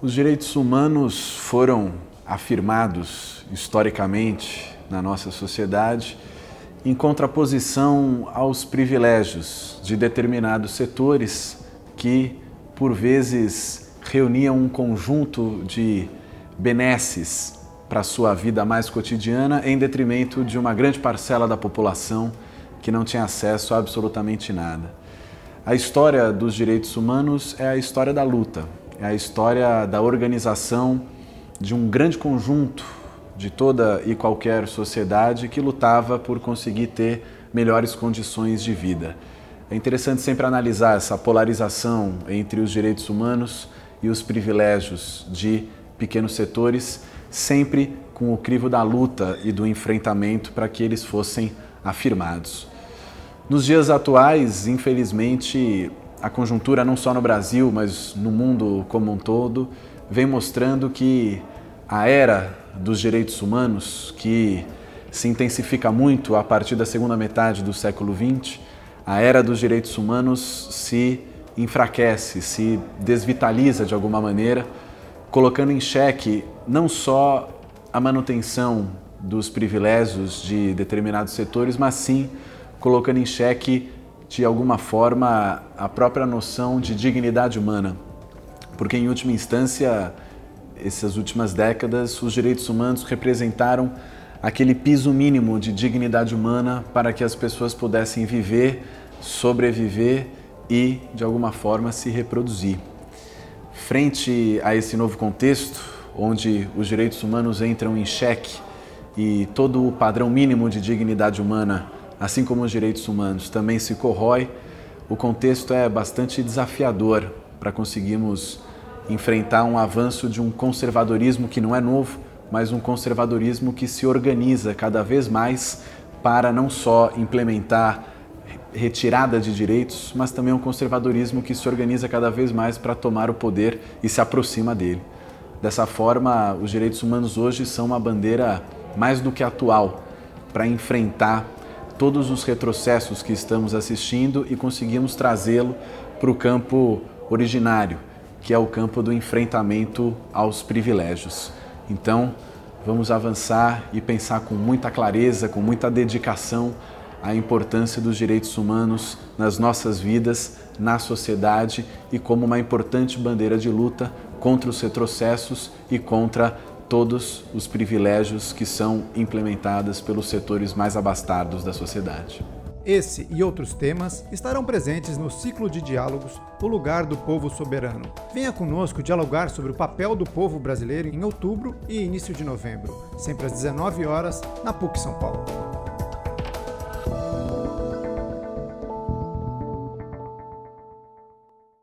Os direitos humanos foram afirmados historicamente na nossa sociedade em contraposição aos privilégios de determinados setores que, por vezes, reuniam um conjunto de benesses para sua vida mais cotidiana em detrimento de uma grande parcela da população que não tinha acesso a absolutamente nada. A história dos direitos humanos é a história da luta, é a história da organização de um grande conjunto de toda e qualquer sociedade que lutava por conseguir ter melhores condições de vida. É interessante sempre analisar essa polarização entre os direitos humanos e os privilégios de pequenos setores, sempre com o crivo da luta e do enfrentamento para que eles fossem afirmados. Nos dias atuais, infelizmente, a conjuntura, não só no Brasil, mas no mundo como um todo, vem mostrando que a era dos direitos humanos, que se intensifica muito a partir da segunda metade do século XX, a era dos direitos humanos se enfraquece, se desvitaliza de alguma maneira, colocando em xeque não só a manutenção dos privilégios de determinados setores, mas sim colocando em xeque de alguma forma, a própria noção de dignidade humana. Porque, em última instância, essas últimas décadas, os direitos humanos representaram aquele piso mínimo de dignidade humana para que as pessoas pudessem viver, sobreviver e, de alguma forma, se reproduzir. Frente a esse novo contexto, onde os direitos humanos entram em xeque e todo o padrão mínimo de dignidade humana assim como os direitos humanos, também se corrói, o contexto é bastante desafiador para conseguirmos enfrentar um avanço de um conservadorismo que não é novo, mas um conservadorismo que se organiza cada vez mais para não só implementar retirada de direitos, mas também um conservadorismo que se organiza cada vez mais para tomar o poder e se aproxima dele. Dessa forma, os direitos humanos hoje são uma bandeira mais do que atual para enfrentar todos os retrocessos que estamos assistindo e conseguimos trazê-lo para o campo originário, que é o campo do enfrentamento aos privilégios. Então, vamos avançar e pensar com muita clareza, com muita dedicação a importância dos direitos humanos nas nossas vidas, na sociedade e como uma importante bandeira de luta contra os retrocessos e contra todos os privilégios que são implementados pelos setores mais abastados da sociedade. Esse e outros temas estarão presentes no ciclo de diálogos O Lugar do Povo Soberano. Venha conosco dialogar sobre o papel do povo brasileiro em outubro e início de novembro, sempre às 19 horas, na PUC São Paulo.